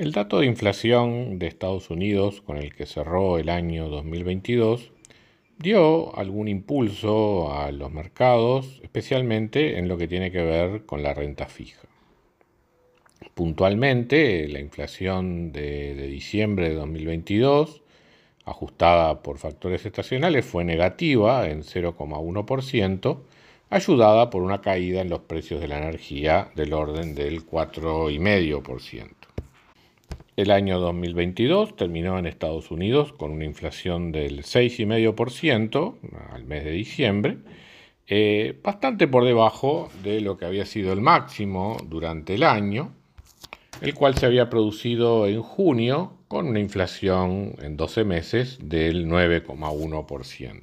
El dato de inflación de Estados Unidos con el que cerró el año 2022 dio algún impulso a los mercados, especialmente en lo que tiene que ver con la renta fija. Puntualmente, la inflación de, diciembre de 2022, ajustada por factores estacionales, fue negativa en 0,1%, ayudada por una caída en los precios de la energía del orden del 4,5%. El año 2022 terminó en Estados Unidos con una inflación del 6,5% al mes de diciembre, eh, bastante por debajo de lo que había sido el máximo durante el año, el cual se había producido en junio con una inflación en 12 meses del 9,1%.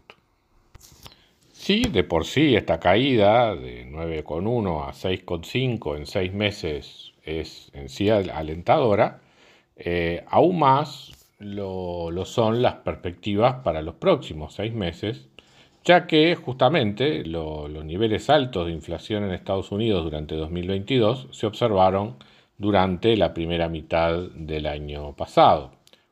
Sí, de por sí esta caída de 9,1 a 6,5 en 6 meses es en sí alentadora, eh, aún más lo, son las perspectivas para los próximos seis meses, ya que justamente los niveles altos de inflación en Estados Unidos durante 2022 se observaron durante la primera mitad del año pasado.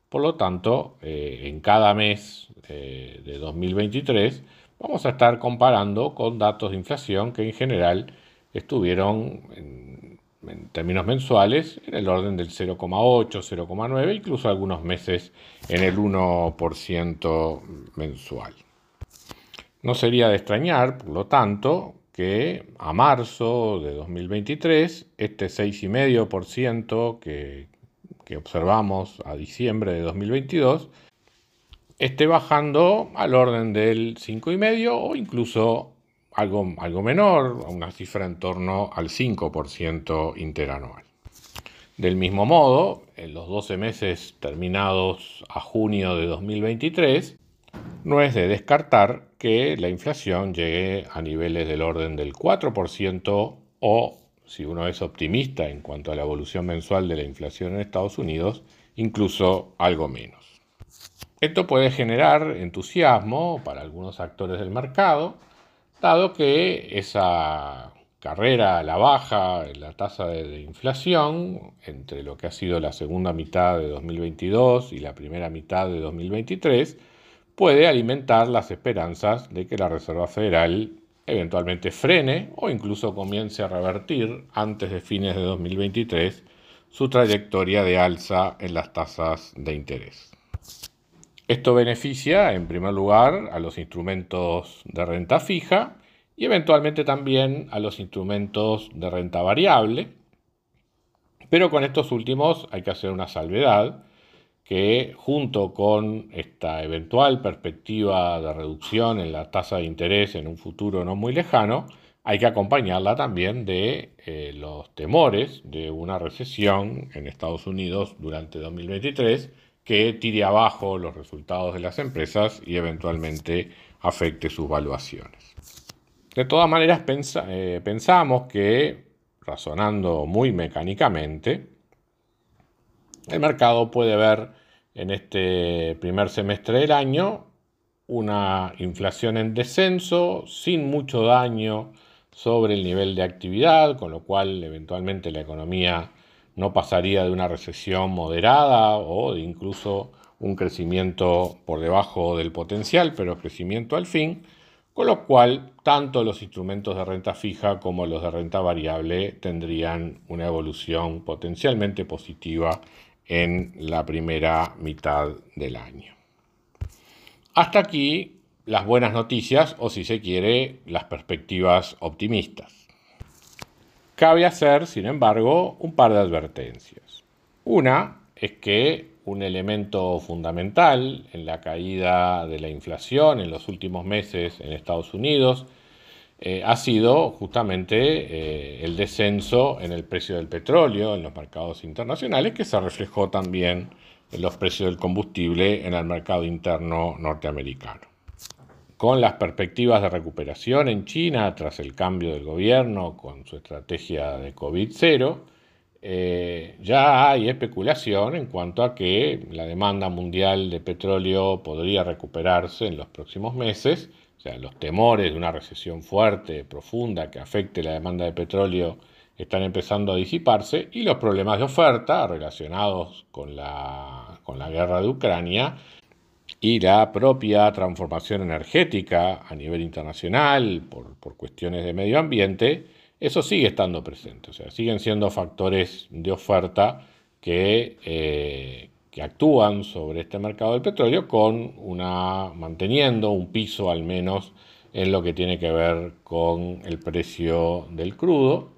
Por lo tanto, eh, en cada mes eh, de 2023 vamos a estar comparando con datos de inflación que en general estuvieron en, en términos mensuales en el orden del 0,8, 0,9, incluso algunos meses en el 1% mensual. No sería de extrañar, por lo tanto, que a marzo de 2023 este 6,5% que, que observamos a diciembre de 2022 esté bajando al orden del 5,5 o incluso algo, algo menor, una cifra en torno al 5% interanual. Del mismo modo, en los 12 meses terminados a junio de 2023, no es de descartar que la inflación llegue a niveles del orden del 4% o, si uno es optimista en cuanto a la evolución mensual de la inflación en Estados Unidos, incluso algo menos. Esto puede generar entusiasmo para algunos actores del mercado, dado que esa carrera a la baja en la tasa de, inflación entre lo que ha sido la segunda mitad de 2022 y la primera mitad de 2023 puede alimentar las esperanzas de que la Reserva Federal eventualmente frene o incluso comience a revertir antes de fines de 2023 su trayectoria de alza en las tasas de interés. Esto beneficia, en primer lugar, a los instrumentos de renta fija y eventualmente también a los instrumentos de renta variable. Pero con estos últimos hay que hacer una salvedad que junto con esta eventual perspectiva de reducción en la tasa de interés en un futuro no muy lejano, hay que acompañarla también de eh, los temores de una recesión en Estados Unidos durante 2023 que tire abajo los resultados de las empresas y eventualmente afecte sus valuaciones. De todas maneras, eh, pensamos que, razonando muy mecánicamente, el mercado puede ver en este primer semestre del año una inflación en descenso sin mucho daño sobre el nivel de actividad, con lo cual eventualmente la economía no pasaría de una recesión moderada o de incluso un crecimiento por debajo del potencial, pero crecimiento al fin, con lo cual tanto los instrumentos de renta fija como los de renta variable tendrían una evolución potencialmente positiva en la primera mitad del año. Hasta aquí las buenas noticias o si se quiere las perspectivas optimistas. Cabe hacer, sin embargo, un par de advertencias. Una es que un elemento fundamental en la caída de la inflación en los últimos meses en Estados Unidos eh, ha sido justamente eh, el descenso en el precio del petróleo en los mercados internacionales, que se reflejó también en los precios del combustible en el mercado interno norteamericano. Con las perspectivas de recuperación en China tras el cambio del gobierno con su estrategia de COVID-0, eh, ya hay especulación en cuanto a que la demanda mundial de petróleo podría recuperarse en los próximos meses. Sea, los temores de una recesión fuerte, profunda, que afecte la demanda de petróleo están empezando a disiparse y los problemas de oferta relacionados con la, con la guerra de Ucrania y la propia transformación energética a nivel internacional por, por, cuestiones de medio ambiente, eso sigue estando presente. O sea, siguen siendo factores de oferta que, eh, que actúan sobre este mercado del petróleo con una manteniendo un piso al menos en lo que tiene que ver con el precio del crudo.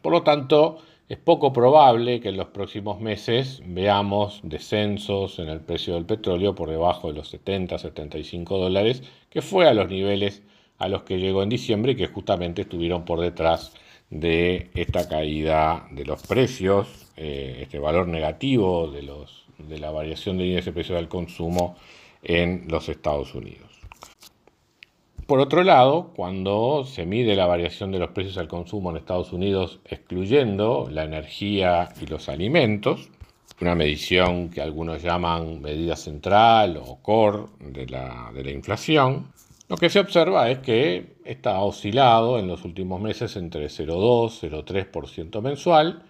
Por lo tanto, es poco probable que en los próximos meses veamos descensos en el precio del petróleo por debajo de los 70, 75 dólares, que fue a los niveles a los que llegó en diciembre y que justamente estuvieron por detrás de esta caída de los precios eh, este valor negativo de, los, de la variación del índice de precios del consumo en los Estados Unidos. Por otro lado, cuando se mide la variación de los precios al consumo en Estados Unidos excluyendo la energía y los alimentos, una medición que algunos llaman medida central o core de la, inflación, lo que se observa es que está oscilado en los últimos meses entre 0,2 y 0,3% mensual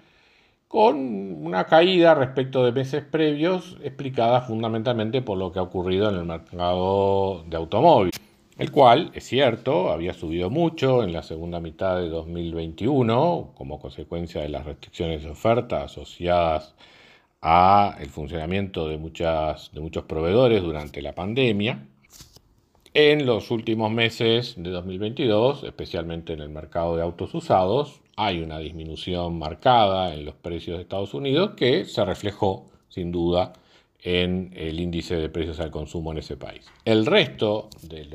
con una caída respecto de meses previos explicada fundamentalmente por lo que ha ocurrido en el mercado de automóviles, el cual, es cierto, había subido mucho en la segunda mitad de 2021 como consecuencia de las restricciones de oferta asociadas a el funcionamiento de, muchas, de muchos proveedores durante la pandemia. En los últimos meses de 2022, especialmente en el mercado de autos usados, hay una disminución marcada en los precios de Estados Unidos que se reflejó sin duda en el índice de precios al consumo en ese país. El resto de,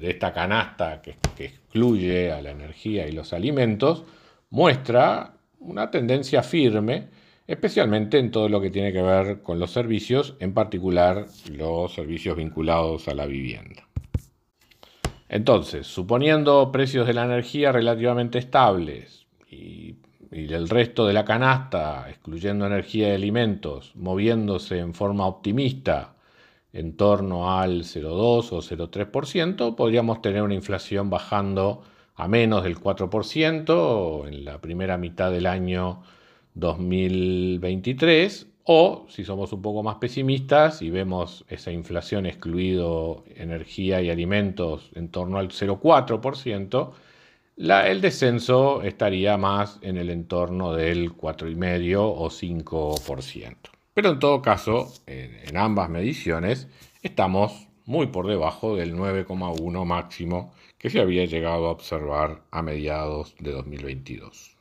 esta canasta que, que excluye a la energía y los alimentos muestra una tendencia firme, especialmente en todo lo que tiene que ver con los servicios, en particular los servicios vinculados a la vivienda. Entonces, suponiendo precios de la energía relativamente estables y, el resto de la canasta, excluyendo energía y alimentos, moviéndose en forma optimista en torno al 0,2 o 0,3%, podríamos tener una inflación bajando a menos del 4% en la primera mitad del año 2023 o, si somos un poco más pesimistas y vemos esa inflación excluido energía y alimentos en torno al 0,4%, el descenso estaría más en el entorno del 4,5 o 5%. Pero en todo caso, en ambas mediciones, estamos muy por debajo del 9,1 máximo que se había llegado a observar a mediados de 2022.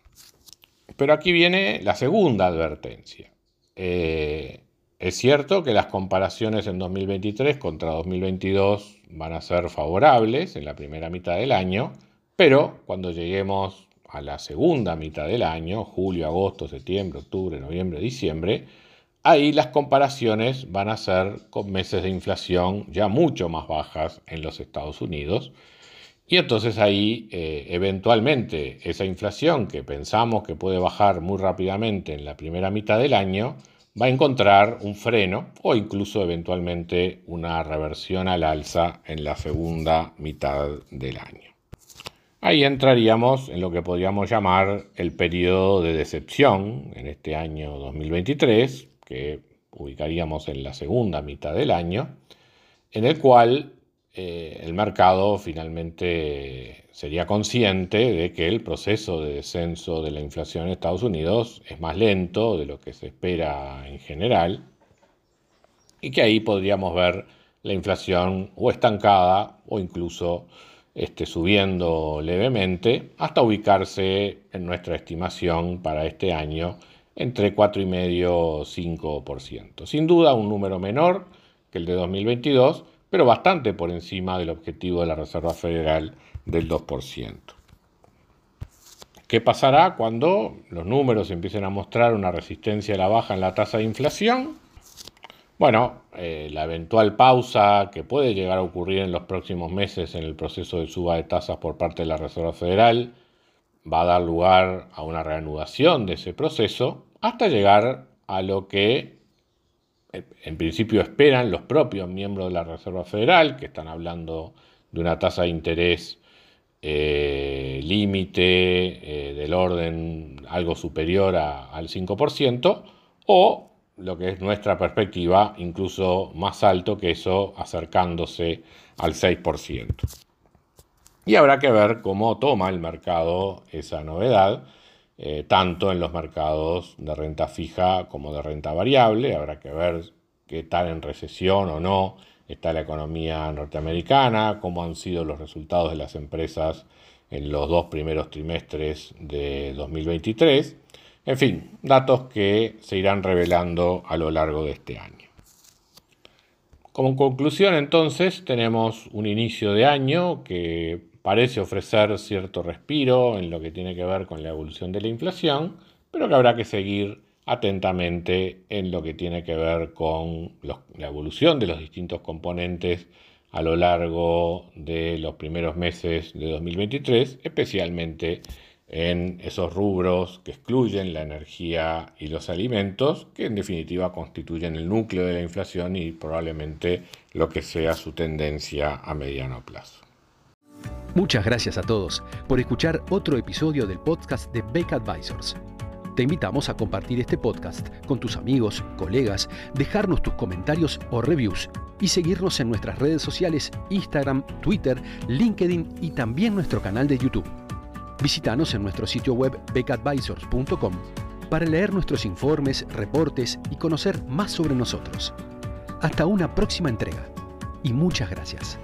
Pero aquí viene la segunda advertencia. Eh, es cierto que las comparaciones en 2023 contra 2022 van a ser favorables en la primera mitad del año, pero cuando lleguemos a la segunda mitad del año, julio, agosto, septiembre, octubre, noviembre, diciembre, ahí las comparaciones van a ser con meses de inflación ya mucho más bajas en los Estados Unidos. Y entonces ahí eh, eventualmente esa inflación que pensamos que puede bajar muy rápidamente en la primera mitad del año, va a encontrar un freno o incluso eventualmente una reversión al alza en la segunda mitad del año. Ahí entraríamos en lo que podríamos llamar el periodo de decepción en este año 2023, que ubicaríamos en la segunda mitad del año, en el cual eh, el mercado finalmente sería consciente de que el proceso de descenso de la inflación en Estados Unidos es más lento de lo que se espera en general y que ahí podríamos ver la inflación o estancada o incluso este, subiendo levemente hasta ubicarse en nuestra estimación para este año entre 4,5 y 5%. Sin duda un número menor que el de 2022, pero bastante por encima del objetivo de la Reserva Federal del 2%. ¿Qué pasará cuando los números empiecen a mostrar una resistencia a la baja en la tasa de inflación? Bueno, eh, la eventual pausa que puede llegar a ocurrir en los próximos meses en el proceso de suba de tasas por parte de la Reserva Federal va a dar lugar a una reanudación de ese proceso hasta llegar a lo que eh, en principio esperan los propios miembros de la Reserva Federal, que están hablando de una tasa de interés eh, límite del orden algo superior al 5%, o lo que es nuestra perspectiva, incluso más alto que eso, acercándose al 6%. Y habrá que ver cómo toma el mercado esa novedad, eh, tanto en los mercados de renta fija como de renta variable. Habrá que ver qué tal en recesión o no está la economía norteamericana, cómo han sido los resultados de las empresas en los dos primeros trimestres de 2023 en fin, datos que se irán revelando a lo largo de este año. Como conclusión entonces tenemos un inicio de año que parece ofrecer cierto respiro en lo que tiene que ver con la evolución de la inflación, pero que habrá que seguir atentamente en lo que tiene que ver con la evolución de los distintos componentes a lo largo de los primeros meses de 2023, especialmente en esos rubros que excluyen la energía y los alimentos, que en definitiva constituyen el núcleo de la inflación y probablemente lo que sea su tendencia a mediano plazo. Muchas gracias a todos por escuchar otro episodio del podcast de Beck Advisors. Te invitamos a compartir este podcast con tus amigos, colegas, dejarnos tus comentarios o reviews y seguirnos en nuestras redes sociales Instagram, Twitter, LinkedIn y también nuestro canal de YouTube. Visítanos en nuestro sitio web becadvisors.com para leer nuestros informes, reportes y conocer más sobre nosotros. Hasta una próxima entrega y muchas gracias.